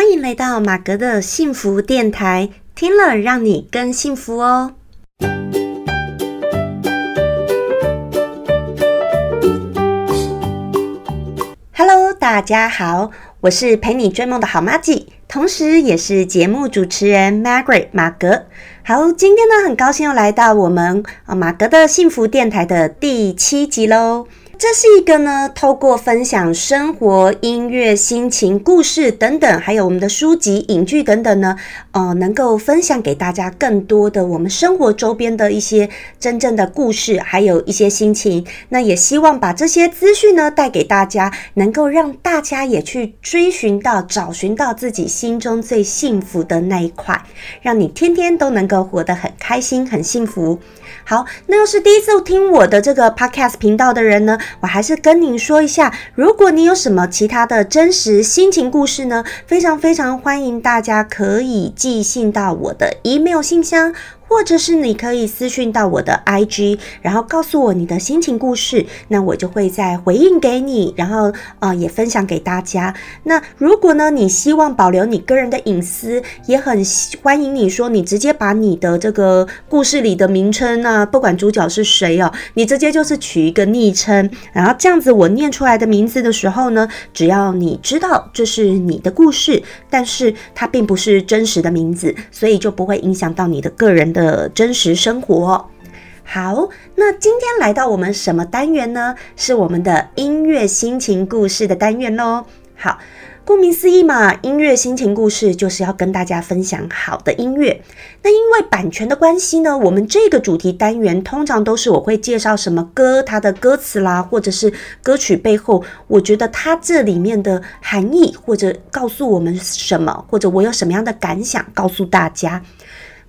欢迎来到马格的幸福电台，听了让你更幸福哦。Hello，大家好，我是陪你追梦的好妈吉，同时也是节目主持人 Margaret 马格。好，今天呢，很高兴又来到我们啊马格的幸福电台的第七集喽。这是一个呢，透过分享生活、音乐、心情、故事等等，还有我们的书籍、影剧等等呢，呃，能够分享给大家更多的我们生活周边的一些真正的故事，还有一些心情。那也希望把这些资讯呢带给大家，能够让大家也去追寻到、找寻到自己心中最幸福的那一块，让你天天都能够活得很开心、很幸福。好，那要是第一次听我的这个 podcast 频道的人呢，我还是跟您说一下，如果你有什么其他的真实心情故事呢，非常非常欢迎大家可以寄信到我的 email 信箱。或者是你可以私讯到我的 IG，然后告诉我你的心情故事，那我就会再回应给你，然后呃也分享给大家。那如果呢你希望保留你个人的隐私，也很欢迎你说你直接把你的这个故事里的名称啊，不管主角是谁哦，你直接就是取一个昵称，然后这样子我念出来的名字的时候呢，只要你知道这是你的故事，但是它并不是真实的名字，所以就不会影响到你的个人的。的真实生活。好，那今天来到我们什么单元呢？是我们的音乐心情故事的单元喽。好，顾名思义嘛，音乐心情故事就是要跟大家分享好的音乐。那因为版权的关系呢，我们这个主题单元通常都是我会介绍什么歌，它的歌词啦，或者是歌曲背后，我觉得它这里面的含义，或者告诉我们什么，或者我有什么样的感想，告诉大家。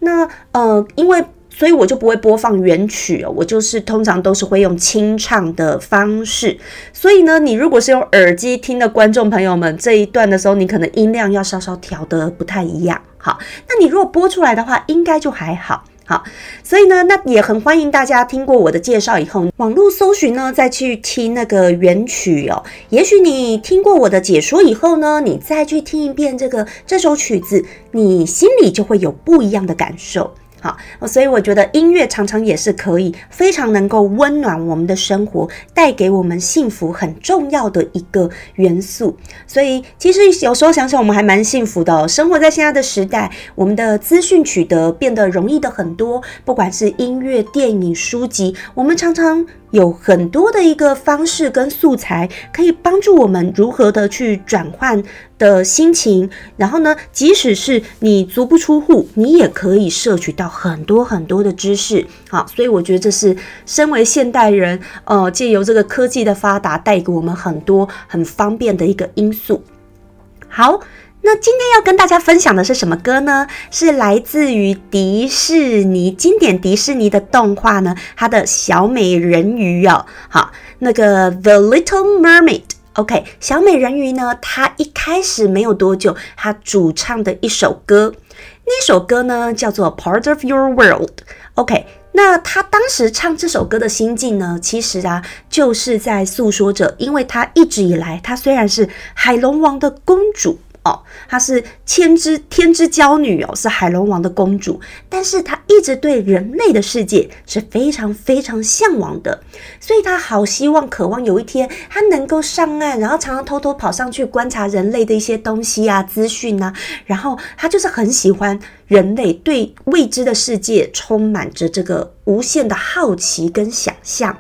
那呃，因为所以我就不会播放原曲哦，我就是通常都是会用清唱的方式。所以呢，你如果是用耳机听的观众朋友们，这一段的时候，你可能音量要稍稍调的不太一样。好，那你如果播出来的话，应该就还好。好，所以呢，那也很欢迎大家听过我的介绍以后，网络搜寻呢，再去听那个原曲哦。也许你听过我的解说以后呢，你再去听一遍这个这首曲子，你心里就会有不一样的感受。好，所以我觉得音乐常常也是可以非常能够温暖我们的生活，带给我们幸福很重要的一个元素。所以其实有时候想想，我们还蛮幸福的哦。生活在现在的时代，我们的资讯取得变得容易的很多，不管是音乐、电影、书籍，我们常常。有很多的一个方式跟素材，可以帮助我们如何的去转换的心情。然后呢，即使是你足不出户，你也可以摄取到很多很多的知识。好，所以我觉得这是身为现代人，呃，借由这个科技的发达，带给我们很多很方便的一个因素。好。那今天要跟大家分享的是什么歌呢？是来自于迪士尼经典迪士尼的动画呢，它的小美人鱼哦。好，那个 The Little Mermaid。OK，小美人鱼呢，它一开始没有多久，它主唱的一首歌，那首歌呢叫做 Part of Your World。OK，那他当时唱这首歌的心境呢，其实啊，就是在诉说着，因为他一直以来，他虽然是海龙王的公主。哦，她是千之天之娇女哦，是海龙王的公主，但是她一直对人类的世界是非常非常向往的，所以她好希望、渴望有一天她能够上岸，然后常常偷偷跑上去观察人类的一些东西啊、资讯啊，然后她就是很喜欢人类，对未知的世界充满着这个无限的好奇跟想象，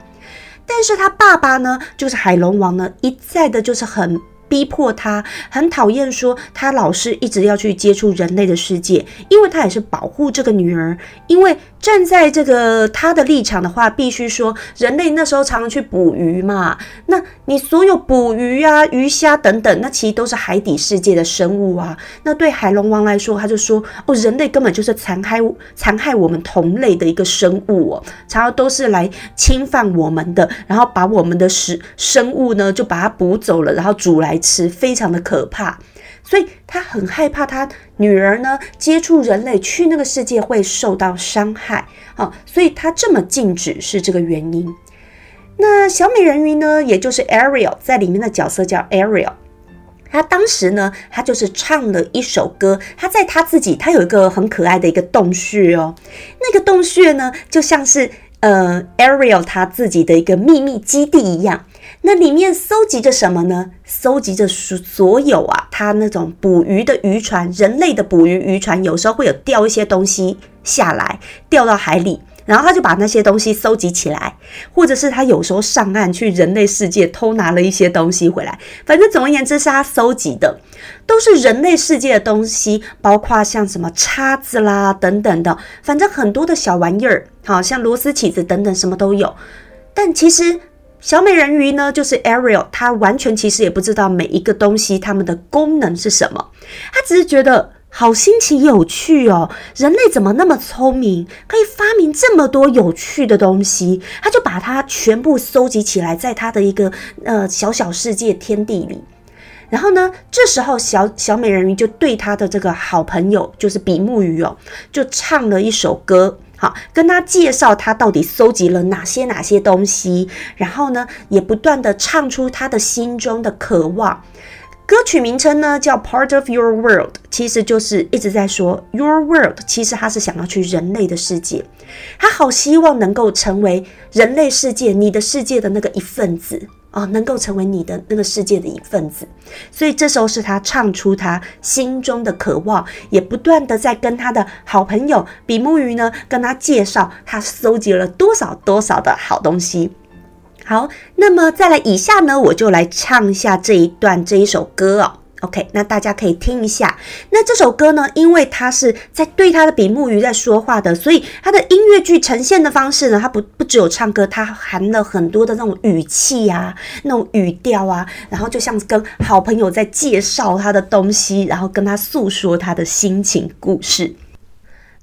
但是她爸爸呢，就是海龙王呢，一再的就是很。逼迫他很讨厌，说他老是一直要去接触人类的世界，因为他也是保护这个女儿。因为站在这个他的立场的话，必须说人类那时候常常去捕鱼嘛，那你所有捕鱼啊、鱼虾等等，那其实都是海底世界的生物啊。那对海龙王来说，他就说哦，人类根本就是残害残害我们同类的一个生物哦，常常都是来侵犯我们的，然后把我们的食生物呢就把它捕走了，然后煮来。吃非常的可怕，所以他很害怕他女儿呢接触人类去那个世界会受到伤害啊，所以他这么禁止是这个原因。那小美人鱼呢，也就是 Ariel 在里面的角色叫 Ariel，他当时呢，他就是唱了一首歌。他在他自己，他有一个很可爱的一个洞穴哦。那个洞穴呢，就像是呃，Ariel 他自己的一个秘密基地一样。那里面搜集着什么呢？搜集着所所有啊，他那种捕鱼的渔船，人类的捕鱼渔船，有时候会有掉一些东西下来，掉到海里。然后他就把那些东西搜集起来，或者是他有时候上岸去人类世界偷拿了一些东西回来。反正总而言之，是他搜集的，都是人类世界的东西，包括像什么叉子啦等等的，反正很多的小玩意儿，好像螺丝起子等等，什么都有。但其实小美人鱼呢，就是 Ariel，她完全其实也不知道每一个东西它们的功能是什么，她只是觉得。好新奇有趣哦！人类怎么那么聪明，可以发明这么多有趣的东西？她就把它全部收集起来，在她的一个呃小小世界天地里。然后呢，这时候小小美人鱼就对她的这个好朋友，就是比目鱼哦，就唱了一首歌，好跟他介绍他到底搜集了哪些哪些东西。然后呢，也不断的唱出他的心中的渴望。歌曲名称呢叫《Part of Your World》，其实就是一直在说 Your World。其实他是想要去人类的世界，他好希望能够成为人类世界、你的世界的那个一份子哦，能够成为你的那个世界的一份子。所以这时候是他唱出他心中的渴望，也不断的在跟他的好朋友比目鱼呢，跟他介绍他搜集了多少多少的好东西。好，那么再来以下呢，我就来唱一下这一段这一首歌哦。OK，那大家可以听一下。那这首歌呢，因为它是在对他的比目鱼在说话的，所以它的音乐剧呈现的方式呢，它不不只有唱歌，它含了很多的那种语气啊，那种语调啊，然后就像跟好朋友在介绍他的东西，然后跟他诉说他的心情故事。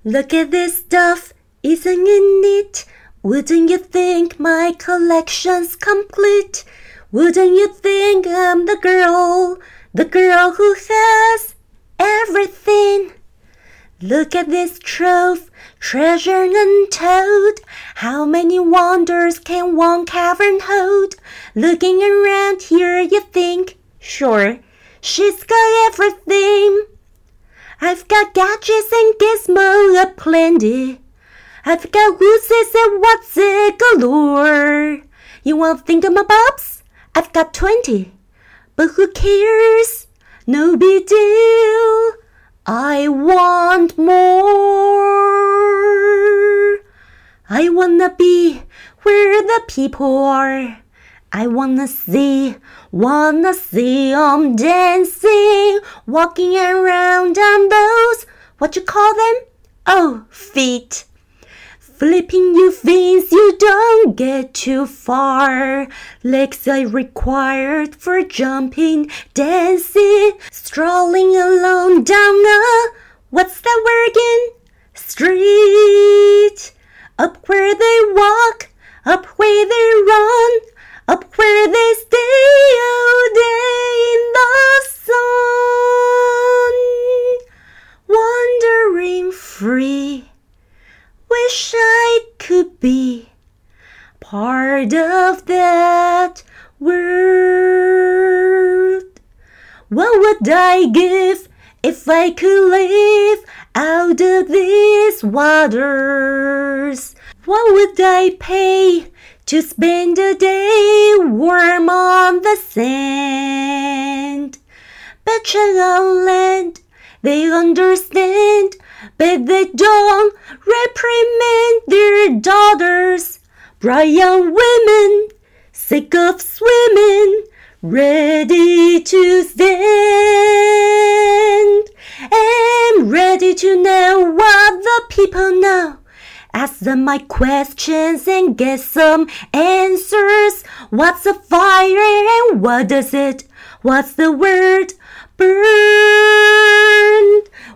Look at this stuff, isn't it neat? Wouldn't you think my collection's complete? Wouldn't you think I'm the girl, the girl who has everything? Look at this trove, treasure untold. How many wonders can one cavern hold? Looking around here, you think, sure, she's got everything. I've got gadgets and gizmos aplenty. I've got woosies and what's it galore. You want thingamabobs? I've got twenty. But who cares? No big deal. I want more. I wanna be where the people are. I wanna see, wanna see see 'em dancing, walking around on those, what you call them? Oh, feet. Flipping you fins, you don't get too far. Legs are required for jumping, dancing, strolling alone down a what's that word again? Street. Up where they walk, up where they run, up where they stay all day in the sun, wandering free wish I could be part of that world. What would I give if I could live out of these waters? What would I pay to spend a day warm on the sand? On land, they understand but they don't reprimand their daughters. Bright young women, sick of swimming, ready to stand, and ready to know what the people know. Ask them my questions and get some answers. What's a fire and what does it? What's the word? Burn.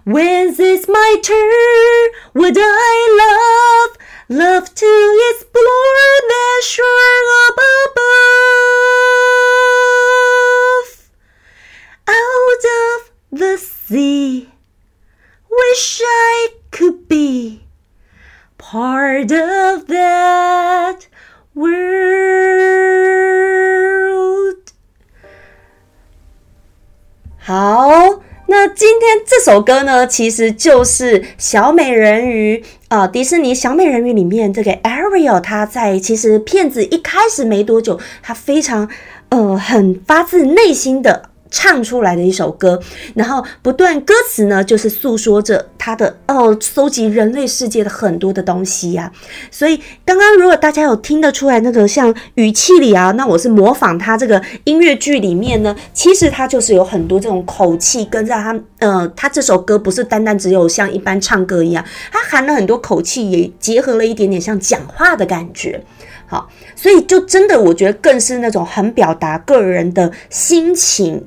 When's this my turn? Would I love, love to explore the shore up above? Out of the sea, wish I could be part of that world. 好，那今天这首歌呢，其实就是小美人鱼啊，迪士尼小美人鱼里面这个 Ariel，她在其实片子一开始没多久，她非常呃很发自内心的。唱出来的一首歌，然后不断歌词呢，就是诉说着他的哦，搜集人类世界的很多的东西呀。所以刚刚如果大家有听得出来那个像语气里啊，那我是模仿他这个音乐剧里面呢，其实他就是有很多这种口气跟在他，呃，他这首歌不是单单只有像一般唱歌一样，他含了很多口气，也结合了一点点像讲话的感觉。好，所以就真的我觉得更是那种很表达个人的心情。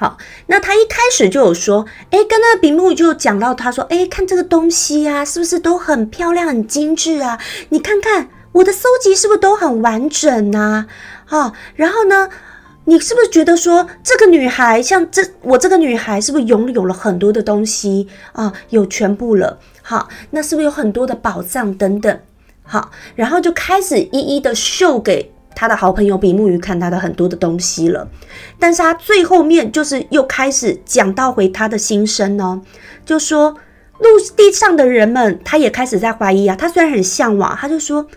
好，那他一开始就有说，哎，跟那个比目就讲到，他说，哎，看这个东西呀，是不是都很漂亮、很精致啊？你看看我的搜集是不是都很完整啊？好，然后呢，你是不是觉得说这个女孩像这我这个女孩是不是拥有了很多的东西啊？有全部了，好，那是不是有很多的宝藏等等？好，然后就开始一一的秀给。他的好朋友比目鱼看他的很多的东西了，但是他最后面就是又开始讲到回他的心声哦，就说陆地上的人们，他也开始在怀疑啊。他虽然很向往，他就说陆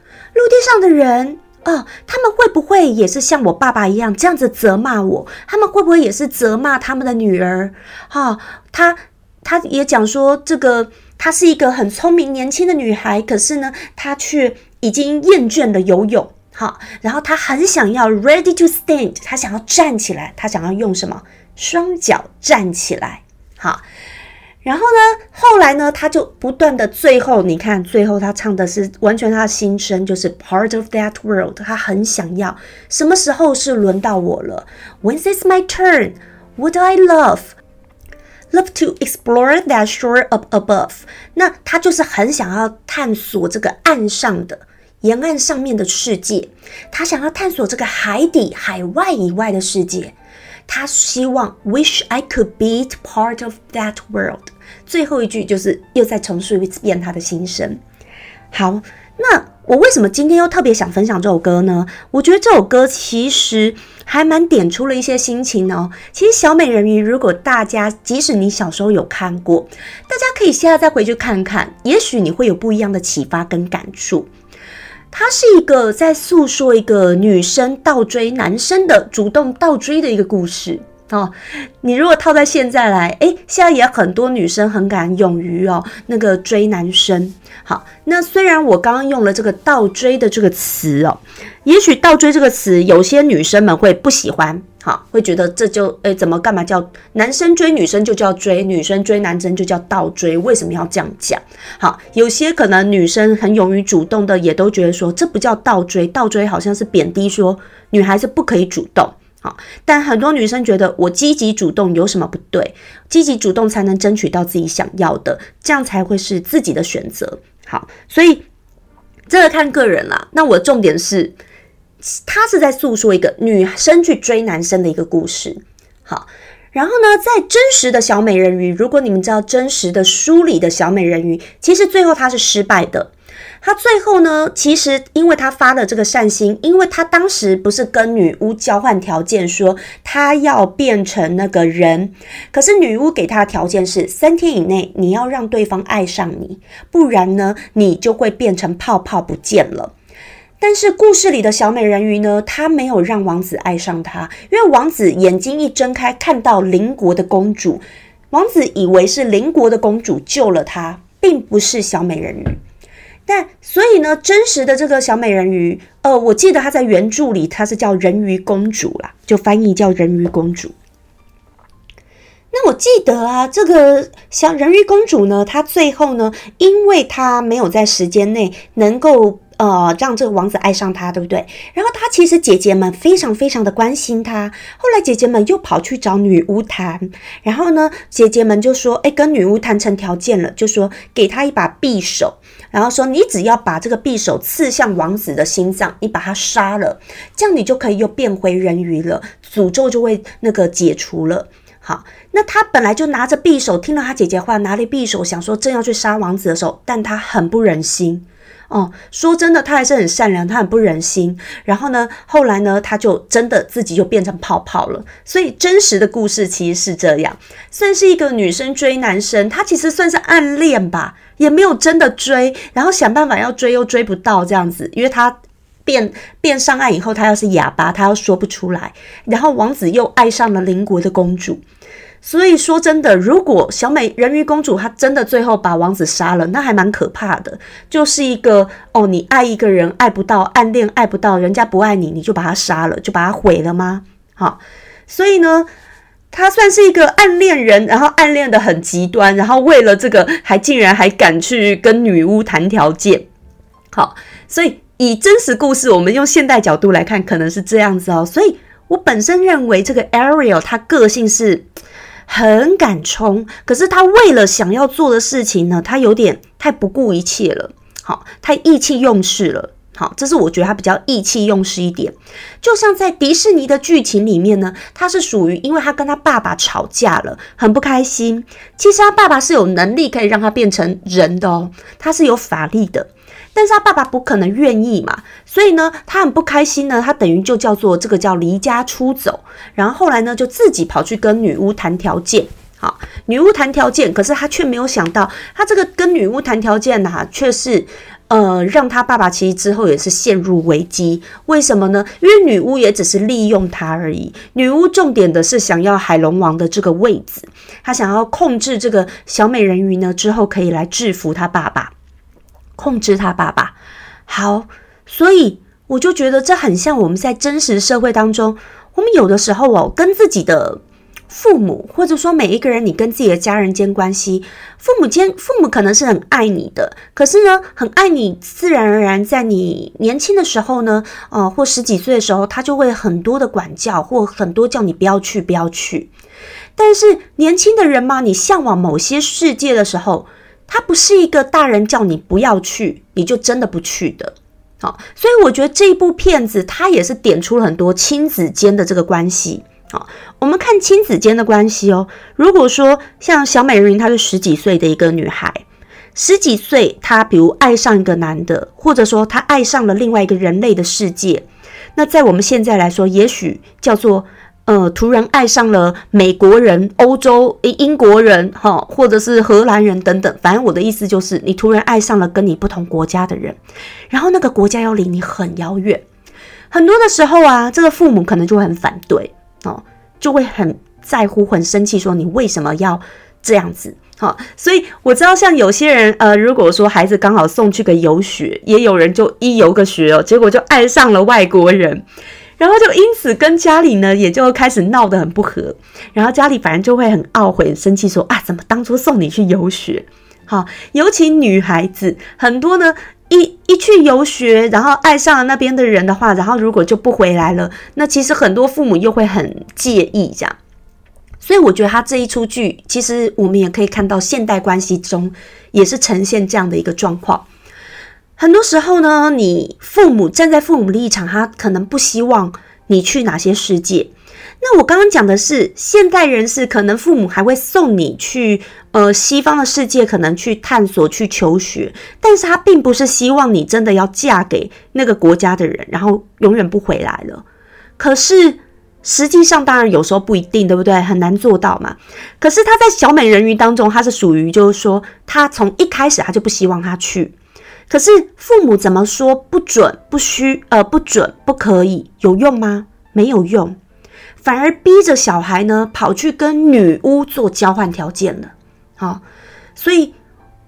地上的人啊，他们会不会也是像我爸爸一样这样子责骂我？他们会不会也是责骂他们的女儿？哈，他他也讲说，这个她是一个很聪明年轻的女孩，可是呢，她却已经厌倦了游泳。好，然后他很想要 ready to stand，他想要站起来，他想要用什么双脚站起来。好，然后呢，后来呢，他就不断的，最后你看，最后他唱的是完全他的心声，就是 part of that world。他很想要，什么时候是轮到我了？When is my turn? Would I love love to explore that shore up above？那他就是很想要探索这个岸上的。沿岸上面的世界，他想要探索这个海底、海外以外的世界。他希望 wish I could be part of that world。最后一句就是又再重述一遍他的心声。好，那我为什么今天又特别想分享这首歌呢？我觉得这首歌其实还蛮点出了一些心情哦。其实小美人鱼，如果大家即使你小时候有看过，大家可以现在再回去看看，也许你会有不一样的启发跟感触。它是一个在诉说一个女生倒追男生的主动倒追的一个故事哦。你如果套在现在来，诶，现在也很多女生很敢勇于哦那个追男生。好，那虽然我刚刚用了这个倒追的这个词哦，也许倒追这个词有些女生们会不喜欢。好，会觉得这就诶，怎么干嘛叫男生追女生就叫追，女生追男生就叫倒追？为什么要这样讲？好，有些可能女生很勇于主动的，也都觉得说这不叫倒追，倒追好像是贬低说女孩子不可以主动。好，但很多女生觉得我积极主动有什么不对？积极主动才能争取到自己想要的，这样才会是自己的选择。好，所以这个看个人啦。那我的重点是。他是在诉说一个女生去追男生的一个故事。好，然后呢，在真实的小美人鱼，如果你们知道真实的书里的小美人鱼，其实最后她是失败的。她最后呢，其实因为她发了这个善心，因为她当时不是跟女巫交换条件，说她要变成那个人，可是女巫给她的条件是三天以内你要让对方爱上你，不然呢，你就会变成泡泡不见了。但是故事里的小美人鱼呢，她没有让王子爱上她，因为王子眼睛一睁开看到邻国的公主，王子以为是邻国的公主救了他，并不是小美人鱼。但所以呢，真实的这个小美人鱼，呃，我记得她在原著里她是叫人鱼公主啦，就翻译叫人鱼公主。那我记得啊，这个小人鱼公主呢，她最后呢，因为她没有在时间内能够。呃，让这个王子爱上她，对不对？然后她其实姐姐们非常非常的关心她。后来姐姐们又跑去找女巫谈，然后呢，姐姐们就说：“哎，跟女巫谈成条件了，就说给她一把匕首，然后说你只要把这个匕首刺向王子的心脏，你把他杀了，这样你就可以又变回人鱼了，诅咒就会那个解除了。”好，那他本来就拿着匕首，听了他姐姐话，拿了匕首，想说正要去杀王子的时候，但他很不忍心。哦，说真的，他还是很善良，他很不忍心。然后呢，后来呢，他就真的自己就变成泡泡了。所以真实的故事其实是这样，算是一个女生追男生，她其实算是暗恋吧，也没有真的追，然后想办法要追又追不到这样子，因为他。变变上岸以后，他要是哑巴，他又说不出来。然后王子又爱上了邻国的公主，所以说真的，如果小美人鱼公主她真的最后把王子杀了，那还蛮可怕的。就是一个哦，你爱一个人爱不到，暗恋爱不到，人家不爱你，你就把他杀了，就把他毁了吗？好，所以呢，他算是一个暗恋人，然后暗恋的很极端，然后为了这个还竟然还敢去跟女巫谈条件。好，所以。以真实故事，我们用现代角度来看，可能是这样子哦。所以我本身认为这个 Ariel 他个性是很敢冲，可是他为了想要做的事情呢，他有点太不顾一切了，好，太意气用事了。好，这是我觉得他比较意气用事一点。就像在迪士尼的剧情里面呢，他是属于因为他跟他爸爸吵架了，很不开心。其实他爸爸是有能力可以让他变成人的哦，他是有法力的。但是他爸爸不可能愿意嘛，所以呢，他很不开心呢。他等于就叫做这个叫离家出走，然后后来呢，就自己跑去跟女巫谈条件。好，女巫谈条件，可是他却没有想到，他这个跟女巫谈条件呐，却是呃，让他爸爸其实之后也是陷入危机。为什么呢？因为女巫也只是利用他而已。女巫重点的是想要海龙王的这个位子，他想要控制这个小美人鱼呢，之后可以来制服他爸爸。控制他爸爸，好，所以我就觉得这很像我们在真实社会当中，我们有的时候哦，跟自己的父母，或者说每一个人，你跟自己的家人间关系，父母间父母可能是很爱你的，可是呢，很爱你，自然而然在你年轻的时候呢，呃，或十几岁的时候，他就会很多的管教，或很多叫你不要去，不要去。但是年轻的人嘛，你向往某些世界的时候。他不是一个大人叫你不要去，你就真的不去的。好，所以我觉得这一部片子它也是点出了很多亲子间的这个关系。好，我们看亲子间的关系哦。如果说像小美人鱼，她是十几岁的一个女孩，十几岁她比如爱上一个男的，或者说她爱上了另外一个人类的世界，那在我们现在来说，也许叫做。呃，突然爱上了美国人、欧洲、英国人，哈，或者是荷兰人等等。反正我的意思就是，你突然爱上了跟你不同国家的人，然后那个国家又离你很遥远。很多的时候啊，这个父母可能就会很反对哦，就会很在乎、很生气，说你为什么要这样子？好，所以我知道，像有些人，呃，如果说孩子刚好送去个游学，也有人就一游个学哦，结果就爱上了外国人。然后就因此跟家里呢，也就开始闹得很不和。然后家里反正就会很懊悔、生气，说啊，怎么当初送你去游学？好，尤其女孩子很多呢，一一去游学，然后爱上了那边的人的话，然后如果就不回来了，那其实很多父母又会很介意这样。所以我觉得他这一出剧，其实我们也可以看到现代关系中也是呈现这样的一个状况。很多时候呢，你父母站在父母立场，他可能不希望你去哪些世界。那我刚刚讲的是现代人士，可能父母还会送你去呃西方的世界，可能去探索、去求学，但是他并不是希望你真的要嫁给那个国家的人，然后永远不回来了。可是实际上，当然有时候不一定，对不对？很难做到嘛。可是他在小美人鱼当中，他是属于就是说，他从一开始他就不希望他去。可是父母怎么说不准、不需、呃不准、不可以，有用吗？没有用，反而逼着小孩呢跑去跟女巫做交换条件了。好，所以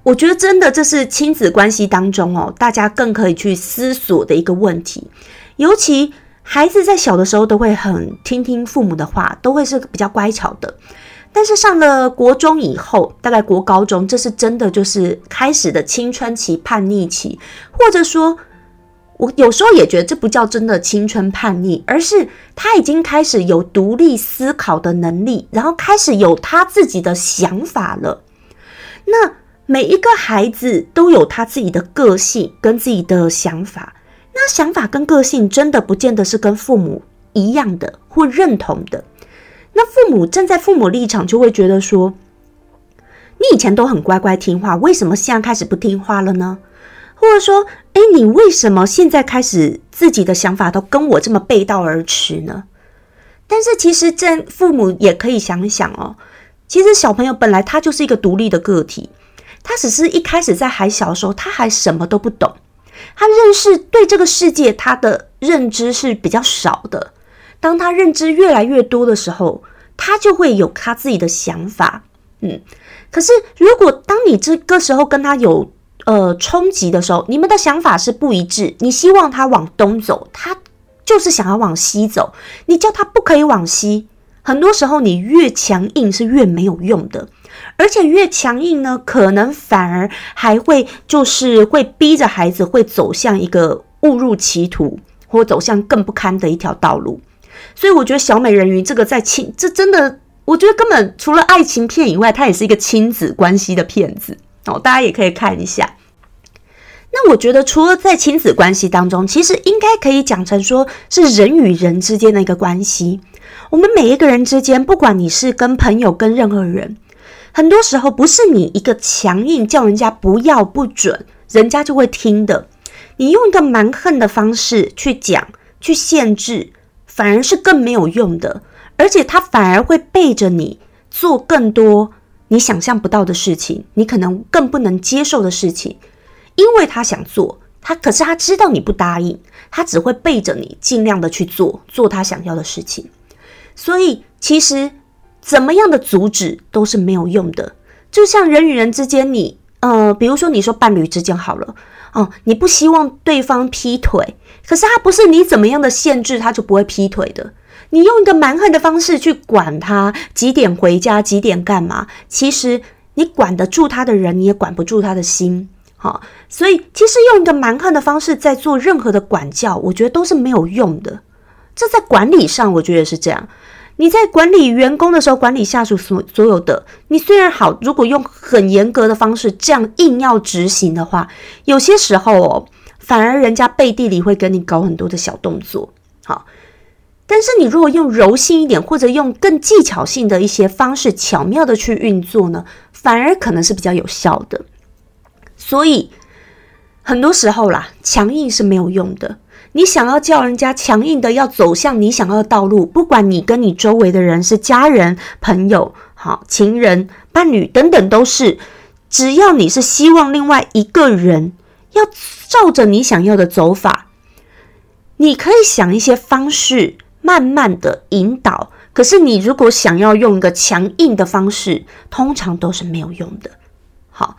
我觉得真的这是亲子关系当中哦，大家更可以去思索的一个问题。尤其孩子在小的时候都会很听听父母的话，都会是比较乖巧的。但是上了国中以后，大概国高中，这是真的就是开始的青春期叛逆期，或者说，我有时候也觉得这不叫真的青春叛逆，而是他已经开始有独立思考的能力，然后开始有他自己的想法了。那每一个孩子都有他自己的个性跟自己的想法，那想法跟个性真的不见得是跟父母一样的或认同的。那父母站在父母立场，就会觉得说：“你以前都很乖乖听话，为什么现在开始不听话了呢？”或者说：“哎，你为什么现在开始自己的想法都跟我这么背道而驰呢？但是其实这父母也可以想想哦，其实小朋友本来他就是一个独立的个体，他只是一开始在还小的时候，他还什么都不懂，他认识对这个世界他的认知是比较少的。当他认知越来越多的时候，他就会有他自己的想法。嗯，可是如果当你这个时候跟他有呃冲击的时候，你们的想法是不一致，你希望他往东走，他。就是想要往西走，你叫他不可以往西。很多时候，你越强硬是越没有用的，而且越强硬呢，可能反而还会就是会逼着孩子会走向一个误入歧途，或走向更不堪的一条道路。所以，我觉得小美人鱼这个在亲，这真的，我觉得根本除了爱情片以外，它也是一个亲子关系的片子哦。大家也可以看一下。那我觉得，除了在亲子关系当中，其实应该可以讲成说是人与人之间的一个关系。我们每一个人之间，不管你是跟朋友、跟任何人，很多时候不是你一个强硬叫人家不要不准，人家就会听的。你用一个蛮横的方式去讲、去限制，反而是更没有用的，而且他反而会背着你做更多你想象不到的事情，你可能更不能接受的事情。因为他想做，他可是他知道你不答应，他只会背着你尽量的去做，做他想要的事情。所以其实怎么样的阻止都是没有用的。就像人与人之间，你呃，比如说你说伴侣之间好了，哦，你不希望对方劈腿，可是他不是你怎么样的限制他就不会劈腿的。你用一个蛮横的方式去管他几点回家，几点干嘛，其实你管得住他的人，你也管不住他的心。好，所以其实用一个蛮横的方式在做任何的管教，我觉得都是没有用的。这在管理上，我觉得是这样。你在管理员工的时候，管理下属所所有的，你虽然好，如果用很严格的方式这样硬要执行的话，有些时候哦，反而人家背地里会跟你搞很多的小动作。好，但是你如果用柔性一点，或者用更技巧性的一些方式，巧妙的去运作呢，反而可能是比较有效的。所以很多时候啦，强硬是没有用的。你想要叫人家强硬的要走向你想要的道路，不管你跟你周围的人是家人、朋友、好情人、伴侣等等，都是。只要你是希望另外一个人要照着你想要的走法，你可以想一些方式，慢慢的引导。可是你如果想要用一个强硬的方式，通常都是没有用的。好。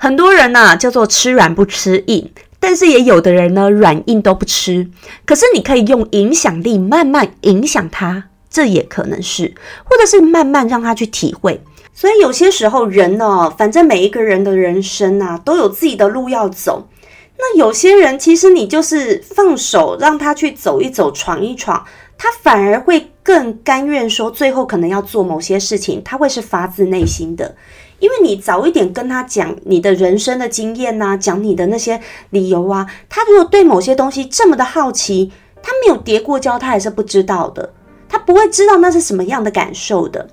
很多人呢叫做吃软不吃硬，但是也有的人呢软硬都不吃。可是你可以用影响力慢慢影响他，这也可能是，或者是慢慢让他去体会。所以有些时候人呢，反正每一个人的人生啊都有自己的路要走。那有些人其实你就是放手让他去走一走、闯一闯，他反而会更甘愿说，最后可能要做某些事情，他会是发自内心的。因为你早一点跟他讲你的人生的经验呐，讲你的那些理由啊，他如果对某些东西这么的好奇，他没有叠过胶，他还是不知道的，他不会知道那是什么样的感受的。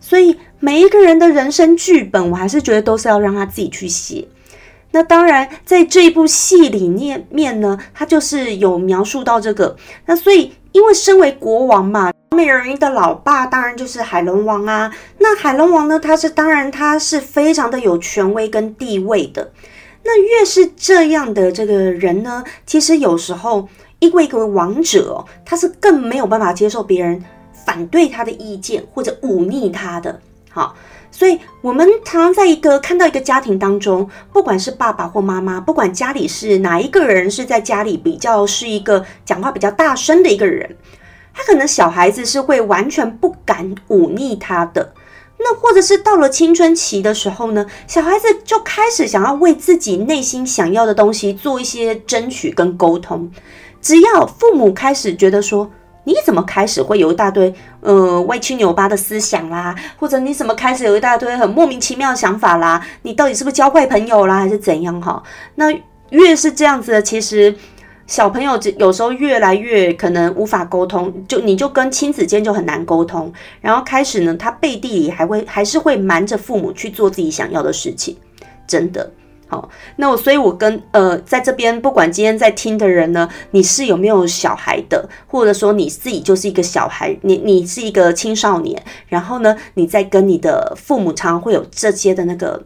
所以每一个人的人生剧本，我还是觉得都是要让他自己去写。那当然，在这一部戏里面面呢，他就是有描述到这个。那所以，因为身为国王嘛。美人鱼的老爸当然就是海龙王啊。那海龙王呢？他是当然，他是非常的有权威跟地位的。那越是这样的这个人呢，其实有时候因为一个王者，他是更没有办法接受别人反对他的意见或者忤逆他的。好，所以我们常常在一个看到一个家庭当中，不管是爸爸或妈妈，不管家里是哪一个人是在家里比较是一个讲话比较大声的一个人。他可能小孩子是会完全不敢忤逆他的，那或者是到了青春期的时候呢，小孩子就开始想要为自己内心想要的东西做一些争取跟沟通。只要父母开始觉得说，你怎么开始会有一大堆呃歪七扭八的思想啦，或者你怎么开始有一大堆很莫名其妙的想法啦，你到底是不是交坏朋友啦，还是怎样哈？那越是这样子的，其实。小朋友有时候越来越可能无法沟通，就你就跟亲子间就很难沟通，然后开始呢，他背地里还会还是会瞒着父母去做自己想要的事情，真的好，那我所以，我跟呃，在这边不管今天在听的人呢，你是有没有小孩的，或者说你自己就是一个小孩，你你是一个青少年，然后呢，你在跟你的父母常会有这些的那个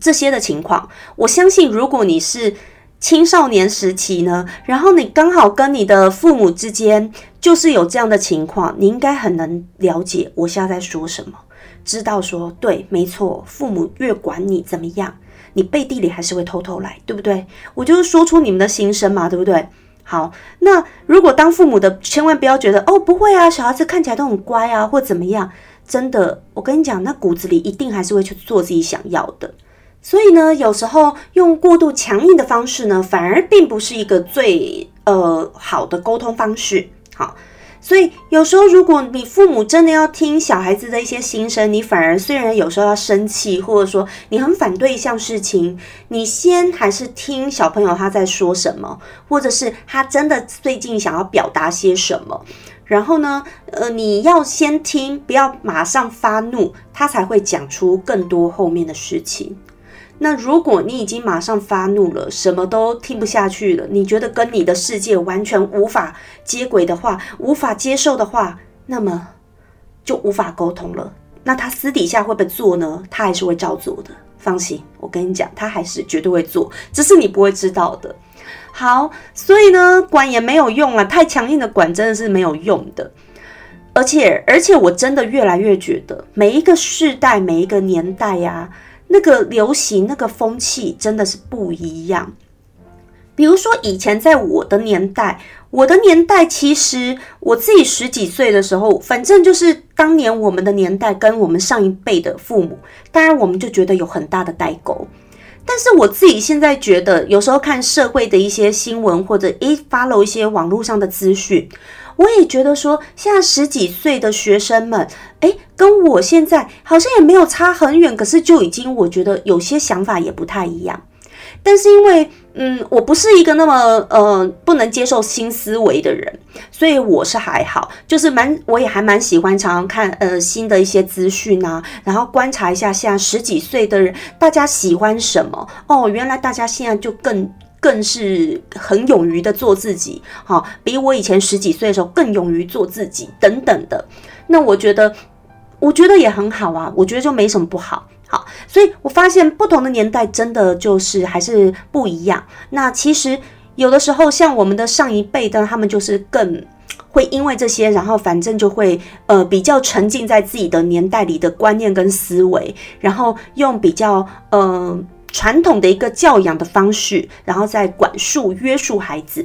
这些的情况。我相信，如果你是青少年时期呢，然后你刚好跟你的父母之间就是有这样的情况，你应该很能了解我现在在说什么，知道说对，没错，父母越管你怎么样。你背地里还是会偷偷来，对不对？我就是说出你们的心声嘛，对不对？好，那如果当父母的，千万不要觉得哦，不会啊，小孩子看起来都很乖啊，或怎么样。真的，我跟你讲，那骨子里一定还是会去做自己想要的。所以呢，有时候用过度强硬的方式呢，反而并不是一个最呃好的沟通方式。好。所以有时候，如果你父母真的要听小孩子的一些心声，你反而虽然有时候要生气，或者说你很反对一项事情，你先还是听小朋友他在说什么，或者是他真的最近想要表达些什么，然后呢，呃，你要先听，不要马上发怒，他才会讲出更多后面的事情。那如果你已经马上发怒了，什么都听不下去了，你觉得跟你的世界完全无法接轨的话，无法接受的话，那么就无法沟通了。那他私底下会不会做呢？他还是会照做的，放心，我跟你讲，他还是绝对会做，只是你不会知道的。好，所以呢，管也没有用啊，太强硬的管真的是没有用的。而且，而且我真的越来越觉得，每一个世代，每一个年代呀。那个流行那个风气真的是不一样。比如说以前在我的年代，我的年代其实我自己十几岁的时候，反正就是当年我们的年代跟我们上一辈的父母，当然我们就觉得有很大的代沟。但是我自己现在觉得，有时候看社会的一些新闻或者一 follow 一些网络上的资讯。我也觉得说，现在十几岁的学生们，诶，跟我现在好像也没有差很远，可是就已经我觉得有些想法也不太一样。但是因为，嗯，我不是一个那么呃不能接受新思维的人，所以我是还好，就是蛮我也还蛮喜欢常常看呃新的一些资讯啊，然后观察一下现在十几岁的人大家喜欢什么哦，原来大家现在就更。更是很勇于的做自己，好，比我以前十几岁的时候更勇于做自己，等等的。那我觉得，我觉得也很好啊，我觉得就没什么不好。好，所以我发现不同的年代真的就是还是不一样。那其实有的时候，像我们的上一辈的，他们就是更会因为这些，然后反正就会呃比较沉浸在自己的年代里的观念跟思维，然后用比较呃。传统的一个教养的方式，然后再管束约束孩子，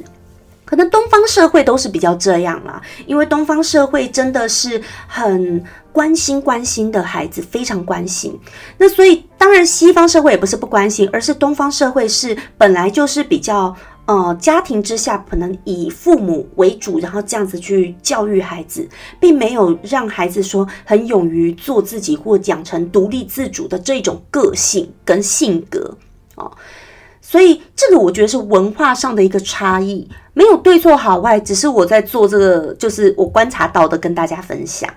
可能东方社会都是比较这样啦，因为东方社会真的是很关心关心的孩子，非常关心。那所以当然西方社会也不是不关心，而是东方社会是本来就是比较。呃，家庭之下可能以父母为主，然后这样子去教育孩子，并没有让孩子说很勇于做自己或养成独立自主的这种个性跟性格哦。所以这个我觉得是文化上的一个差异，没有对错好坏，只是我在做这个，就是我观察到的，跟大家分享。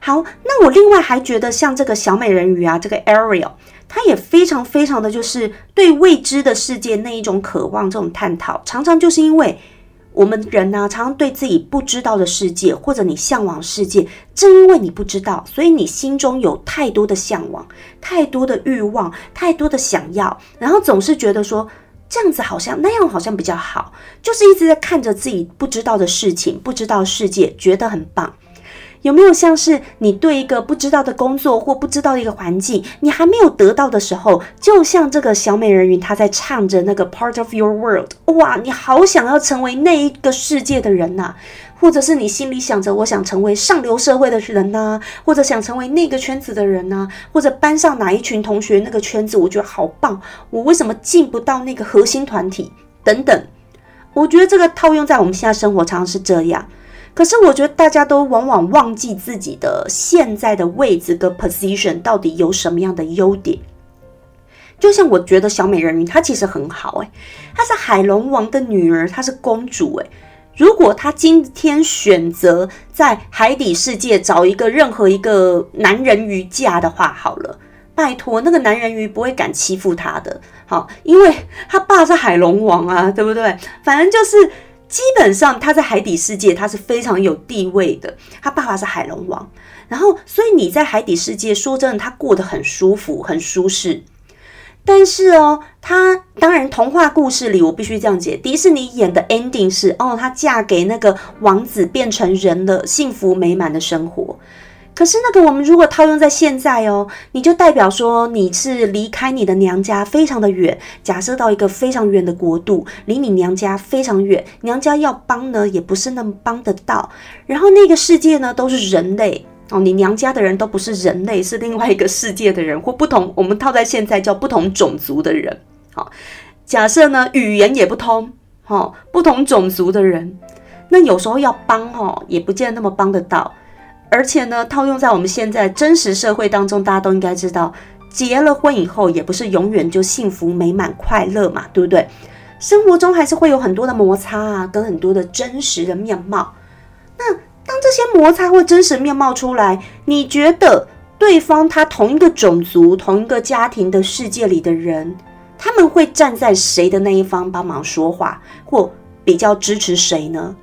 好，那我另外还觉得像这个小美人鱼啊，这个 Ariel。他也非常非常的就是对未知的世界那一种渴望，这种探讨，常常就是因为我们人呢，常常对自己不知道的世界，或者你向往世界，正因为你不知道，所以你心中有太多的向往，太多的欲望，太多的想要，然后总是觉得说这样子好像那样好像比较好，就是一直在看着自己不知道的事情，不知道世界，觉得很棒。有没有像是你对一个不知道的工作或不知道的一个环境，你还没有得到的时候，就像这个小美人鱼，她在唱着那个 Part of Your World，哇，你好想要成为那一个世界的人呐，或者是你心里想着我想成为上流社会的人呐，或者想成为那个圈子的人呐，或者班上哪一群同学那个圈子，我觉得好棒，我为什么进不到那个核心团体等等？我觉得这个套用在我们现在生活常常是这样。可是我觉得大家都往往忘记自己的现在的位置跟 position 到底有什么样的优点。就像我觉得小美人鱼她其实很好诶，她是海龙王的女儿，她是公主诶。如果她今天选择在海底世界找一个任何一个男人鱼嫁的话，好了，拜托，那个男人鱼不会敢欺负她的，好，因为他爸是海龙王啊，对不对？反正就是基本上他在海底世界他是非常有地位的，他爸爸是海龙王，然后所以你在海底世界说真的，他过得很舒服，很舒适。但是哦，他当然童话故事里我必须这样解，迪士尼演的 ending 是哦，她嫁给那个王子变成人了，幸福美满的生活。可是那个我们如果套用在现在哦，你就代表说你是离开你的娘家非常的远，假设到一个非常远的国度，离你娘家非常远，娘家要帮呢也不是那么帮得到，然后那个世界呢都是人类哦，你娘家的人都不是人类，是另外一个世界的人或不同，我们套在现在叫不同种族的人。好，假设呢语言也不通，哦，不同种族的人，那有时候要帮哦，也不见得那么帮得到。而且呢，套用在我们现在真实社会当中，大家都应该知道，结了婚以后也不是永远就幸福美满快乐嘛，对不对？生活中还是会有很多的摩擦啊，跟很多的真实的面貌。那当这些摩擦或真实面貌出来，你觉得对方他同一个种族、同一个家庭的世界里的人，他们会站在谁的那一方帮忙说话，或比较支持谁呢？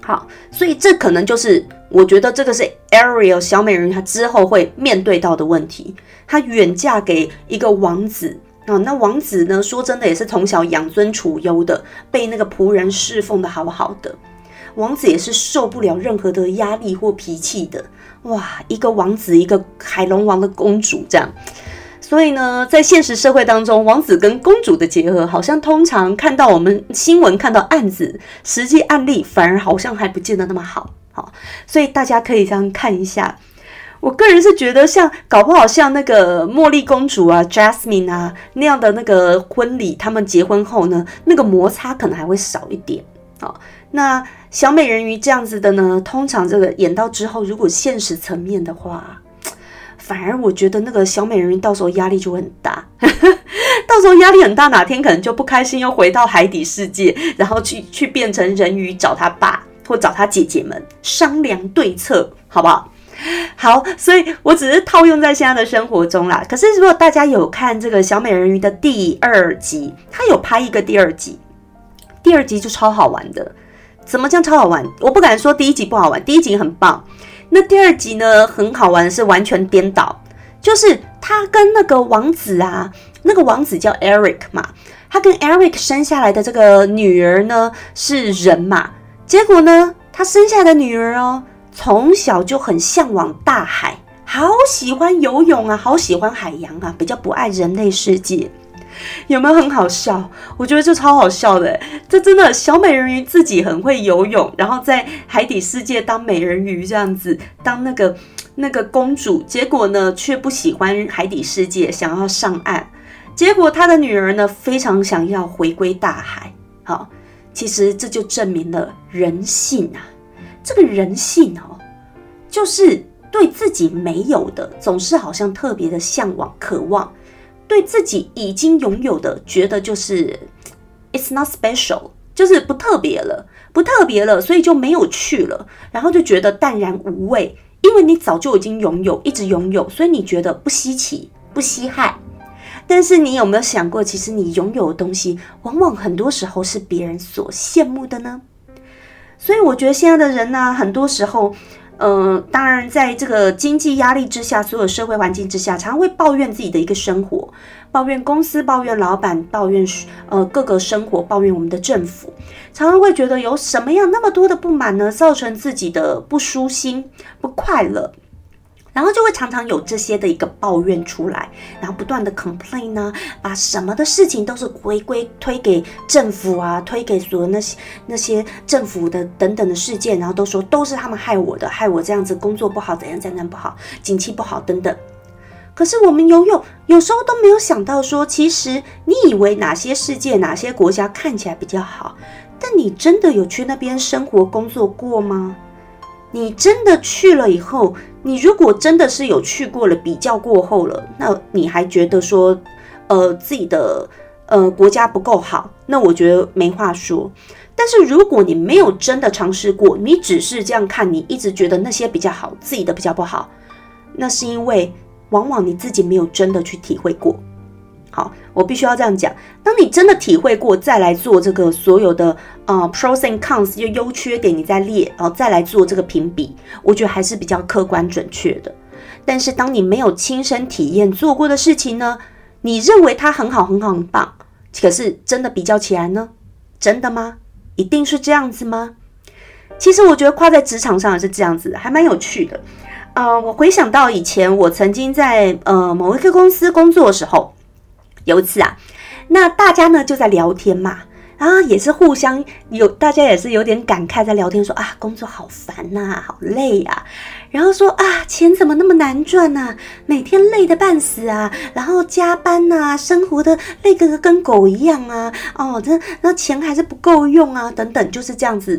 好，所以这可能就是我觉得这个是 Ariel 小美人鱼她之后会面对到的问题。她远嫁给一个王子啊，那王子呢，说真的也是从小养尊处优的，被那个仆人侍奉的好好的。王子也是受不了任何的压力或脾气的。哇，一个王子，一个海龙王的公主这样。所以呢，在现实社会当中，王子跟公主的结合，好像通常看到我们新闻看到案子，实际案例反而好像还不见得那么好。好，所以大家可以这样看一下。我个人是觉得，像搞不好像那个茉莉公主啊、Jasmine 啊那样的那个婚礼，他们结婚后呢，那个摩擦可能还会少一点。好，那小美人鱼这样子的呢，通常这个演到之后，如果现实层面的话。反而我觉得那个小美人鱼到时候压力就会很大，到时候压力很大，哪天可能就不开心，又回到海底世界，然后去去变成人鱼找他爸或找他姐姐们商量对策，好不好？好，所以我只是套用在现在的生活中啦。可是如果大家有看这个小美人鱼的第二集，他有拍一个第二集，第二集就超好玩的。怎么叫超好玩？我不敢说第一集不好玩，第一集很棒。那第二集呢，很好玩，是完全颠倒，就是他跟那个王子啊，那个王子叫 Eric 嘛，他跟 Eric 生下来的这个女儿呢是人嘛，结果呢，他生下的女儿哦，从小就很向往大海，好喜欢游泳啊，好喜欢海洋啊，比较不爱人类世界。有没有很好笑？我觉得这超好笑的，这真的小美人鱼自己很会游泳，然后在海底世界当美人鱼这样子，当那个那个公主，结果呢却不喜欢海底世界，想要上岸。结果她的女儿呢非常想要回归大海。好，其实这就证明了人性啊，这个人性哦，就是对自己没有的，总是好像特别的向往、渴望。对自己已经拥有的，觉得就是 it's not special，就是不特别了，不特别了，所以就没有去了，然后就觉得淡然无味，因为你早就已经拥有，一直拥有，所以你觉得不稀奇、不稀罕。但是你有没有想过，其实你拥有的东西，往往很多时候是别人所羡慕的呢？所以我觉得现在的人呢，很多时候。呃，当然，在这个经济压力之下，所有社会环境之下，常常会抱怨自己的一个生活，抱怨公司，抱怨老板，抱怨呃各个生活，抱怨我们的政府，常常会觉得有什么样那么多的不满呢？造成自己的不舒心、不快乐。然后就会常常有这些的一个抱怨出来，然后不断的 complain 呢，把什么的事情都是回归推给政府啊，推给所有那些那些政府的等等的事件，然后都说都是他们害我的，害我这样子工作不好，怎样怎样不好，景气不好等等。可是我们游泳有时候都没有想到说，其实你以为哪些世界哪些国家看起来比较好，但你真的有去那边生活工作过吗？你真的去了以后，你如果真的是有去过了，比较过后了，那你还觉得说，呃，自己的呃国家不够好，那我觉得没话说。但是如果你没有真的尝试过，你只是这样看，你一直觉得那些比较好，自己的比较不好，那是因为往往你自己没有真的去体会过。好，我必须要这样讲。当你真的体会过，再来做这个所有的呃 pros and cons 就优缺点，你再列，然后再来做这个评比，我觉得还是比较客观准确的。但是当你没有亲身体验做过的事情呢，你认为它很好很好很棒，可是真的比较起来呢，真的吗？一定是这样子吗？其实我觉得跨在职场上也是这样子，还蛮有趣的。呃，我回想到以前我曾经在呃某一个公司工作的时候。有一次啊，那大家呢就在聊天嘛，啊，也是互相有，大家也是有点感慨，在聊天说啊，工作好烦呐，好累呀，然后说啊，钱怎么那么难赚呐，每天累得半死啊，然后加班呐，生活的累个跟狗一样啊，哦，这那钱还是不够用啊，等等，就是这样子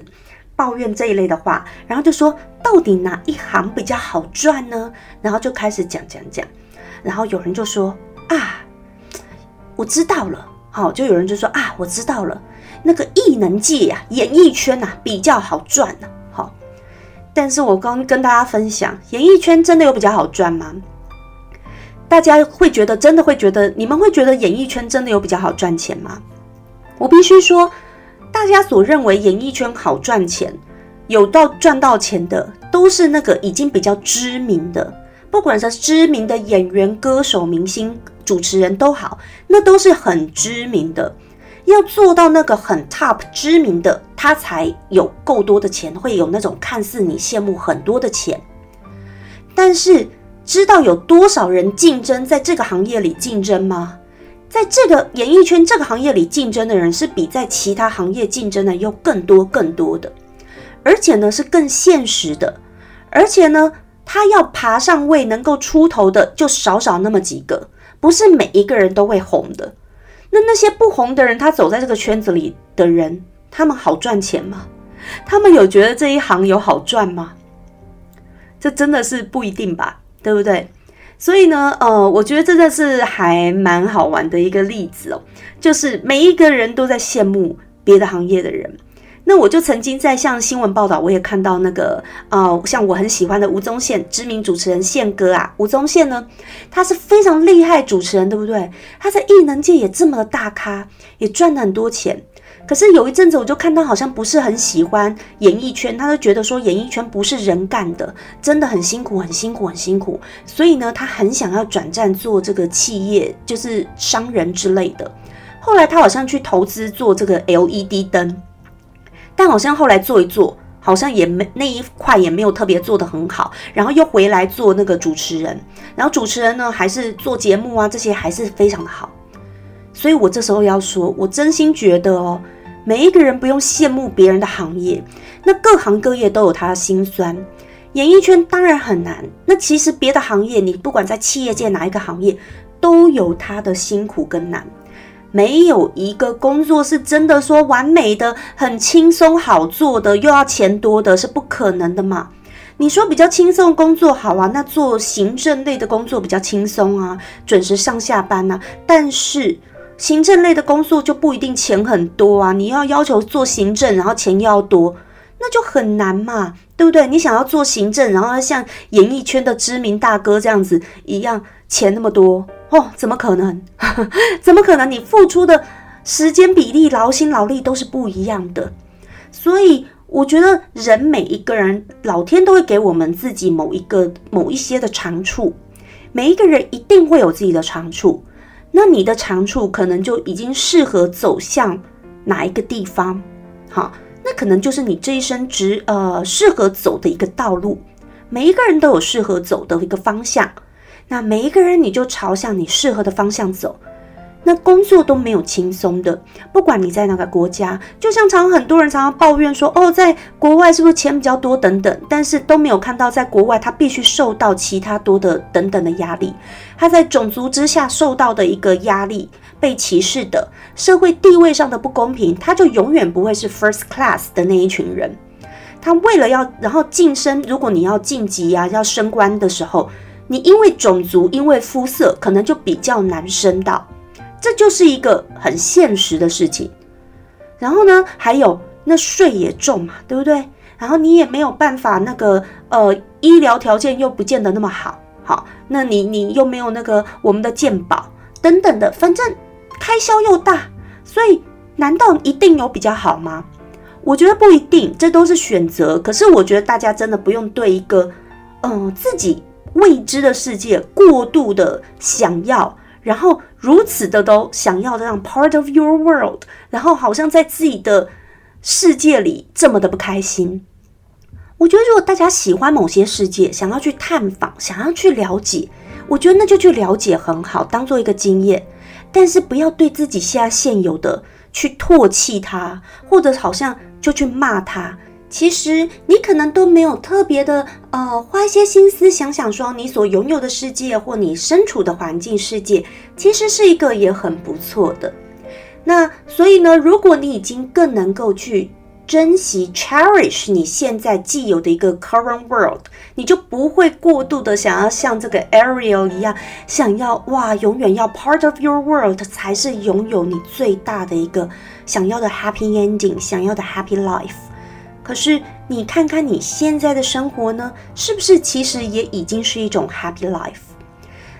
抱怨这一类的话，然后就说到底哪一行比较好赚呢？然后就开始讲讲讲，然后有人就说啊。我知道了，好，就有人就说啊，我知道了，那个艺能界呀，演艺圈呐比较好赚呢，好，但是我刚跟大家分享，演艺圈真的有比较好赚吗？大家会觉得真的会觉得，你们会觉得演艺圈真的有比较好赚钱吗？我必须说，大家所认为演艺圈好赚钱，有到赚到钱的，都是那个已经比较知名的。不管是知名的演员、歌手、明星、主持人都好，那都是很知名的。要做到那个很 top 知名的，他才有够多的钱，会有那种看似你羡慕很多的钱。但是，知道有多少人竞争在这个行业里竞争吗？在这个演艺圈这个行业里竞争的人，是比在其他行业竞争的又更多更多的，而且呢是更现实的，而且呢。他要爬上位，能够出头的就少少那么几个，不是每一个人都会红的。那那些不红的人，他走在这个圈子里的人，他们好赚钱吗？他们有觉得这一行有好赚吗？这真的是不一定吧，对不对？所以呢，呃，我觉得这个是还蛮好玩的一个例子哦，就是每一个人都在羡慕别的行业的人。那我就曾经在像新闻报道，我也看到那个呃，像我很喜欢的吴宗宪，知名主持人宪哥啊。吴宗宪呢，他是非常厉害主持人，对不对？他在艺能界也这么的大咖，也赚了很多钱。可是有一阵子，我就看他好像不是很喜欢演艺圈，他就觉得说演艺圈不是人干的，真的很辛苦，很辛苦，很辛苦。所以呢，他很想要转战做这个企业，就是商人之类的。后来他好像去投资做这个 LED 灯。但好像后来做一做，好像也没那一块也没有特别做得很好，然后又回来做那个主持人，然后主持人呢还是做节目啊，这些还是非常的好。所以我这时候要说，我真心觉得哦，每一个人不用羡慕别人的行业，那各行各业都有他的辛酸。演艺圈当然很难，那其实别的行业，你不管在企业界哪一个行业，都有他的辛苦跟难。没有一个工作是真的说完美的、很轻松好做的，又要钱多的，是不可能的嘛？你说比较轻松工作好啊，那做行政类的工作比较轻松啊，准时上下班呐。但是行政类的工作就不一定钱很多啊，你要要求做行政，然后钱又要多，那就很难嘛，对不对？你想要做行政，然后像演艺圈的知名大哥这样子一样，钱那么多。哦，怎么可能？怎么可能？你付出的时间比例、劳心劳力都是不一样的。所以，我觉得人每一个人，老天都会给我们自己某一个、某一些的长处。每一个人一定会有自己的长处。那你的长处可能就已经适合走向哪一个地方？好，那可能就是你这一生直呃适合走的一个道路。每一个人都有适合走的一个方向。那每一个人，你就朝向你适合的方向走。那工作都没有轻松的，不管你在哪个国家，就像常很多人常常抱怨说，哦，在国外是不是钱比较多等等，但是都没有看到在国外他必须受到其他多的等等的压力，他在种族之下受到的一个压力，被歧视的社会地位上的不公平，他就永远不会是 first class 的那一群人。他为了要然后晋升，如果你要晋级啊，要升官的时候。你因为种族，因为肤色，可能就比较难升到，这就是一个很现实的事情。然后呢，还有那税也重嘛，对不对？然后你也没有办法，那个呃医疗条件又不见得那么好，好，那你你又没有那个我们的健保等等的，反正开销又大，所以难道一定有比较好吗？我觉得不一定，这都是选择。可是我觉得大家真的不用对一个嗯自己未知的世界过度的想要，然后如此的都想要这样 part of your world，然后好像在自己的世界里这么的不开心。我觉得，如果大家喜欢某些世界，想要去探访，想要去了解，我觉得那就去了解很好，当做一个经验。但是不要对自己现在现有的去唾弃它，或者好像就去骂它。其实你可能都没有特别的呃花一些心思想想，说你所拥有的世界或你身处的环境世界，其实是一个也很不错的。那所以呢，如果你已经更能够去。珍惜，cherish 你现在既有的一个 current world，你就不会过度的想要像这个 Ariel 一样，想要哇，永远要 part of your world 才是拥有你最大的一个想要的 happy ending，想要的 happy life。可是你看看你现在的生活呢，是不是其实也已经是一种 happy life？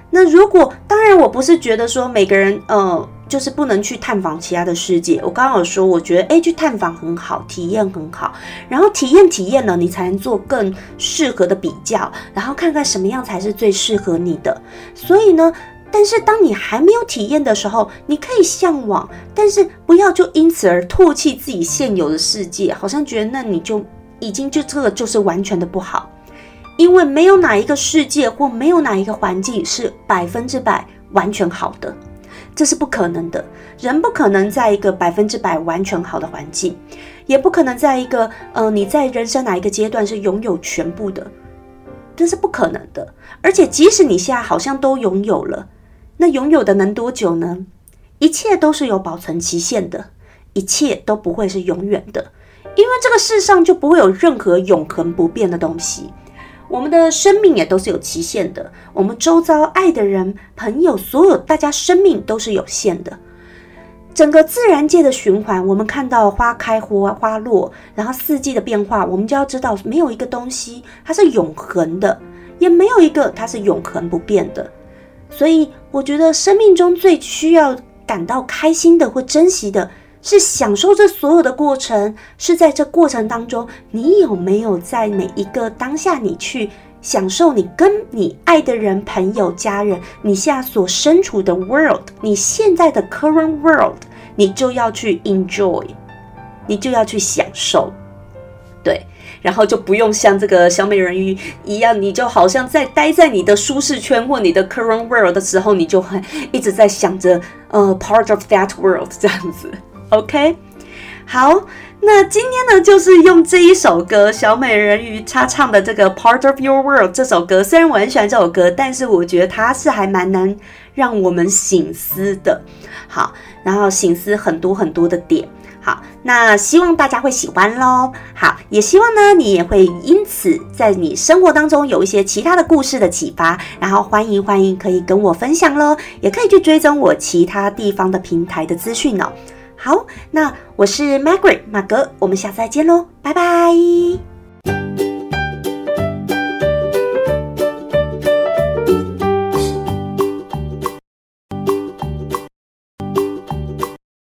那如果当然，我不是觉得说每个人呃。就是不能去探访其他的世界。我刚刚有说，我觉得诶，去探访很好，体验很好。然后体验体验了，你才能做更适合的比较，然后看看什么样才是最适合你的。所以呢，但是当你还没有体验的时候，你可以向往，但是不要就因此而唾弃自己现有的世界，好像觉得那你就已经就这个就是完全的不好，因为没有哪一个世界或没有哪一个环境是百分之百完全好的。这是不可能的，人不可能在一个百分之百完全好的环境，也不可能在一个呃你在人生哪一个阶段是拥有全部的，这是不可能的。而且即使你现在好像都拥有了，那拥有的能多久呢？一切都是有保存期限的，一切都不会是永远的，因为这个世上就不会有任何永恒不变的东西。我们的生命也都是有期限的，我们周遭爱的人、朋友，所有大家生命都是有限的。整个自然界的循环，我们看到花开花花落，然后四季的变化，我们就要知道，没有一个东西它是永恒的，也没有一个它是永恒不变的。所以，我觉得生命中最需要感到开心的或珍惜的。是享受这所有的过程，是在这过程当中，你有没有在每一个当下，你去享受你跟你爱的人、朋友、家人，你现在所身处的 world，你现在的 current world，你就要去 enjoy，你就要去享受，对，然后就不用像这个小美人鱼一样，你就好像在待在你的舒适圈或你的 current world 的时候，你就很一直在想着呃 part of that world 这样子。OK，好，那今天呢，就是用这一首歌小美人鱼她唱的这个 Part of Your World 这首歌。虽然我很喜欢这首歌，但是我觉得它是还蛮能让我们醒思的。好，然后醒思很多很多的点。好，那希望大家会喜欢喽。好，也希望呢，你也会因此在你生活当中有一些其他的故事的启发。然后欢迎欢迎可以跟我分享喽，也可以去追踪我其他地方的平台的资讯哦。好，那我是 Margaret 马哥，我们下次再见喽，拜拜。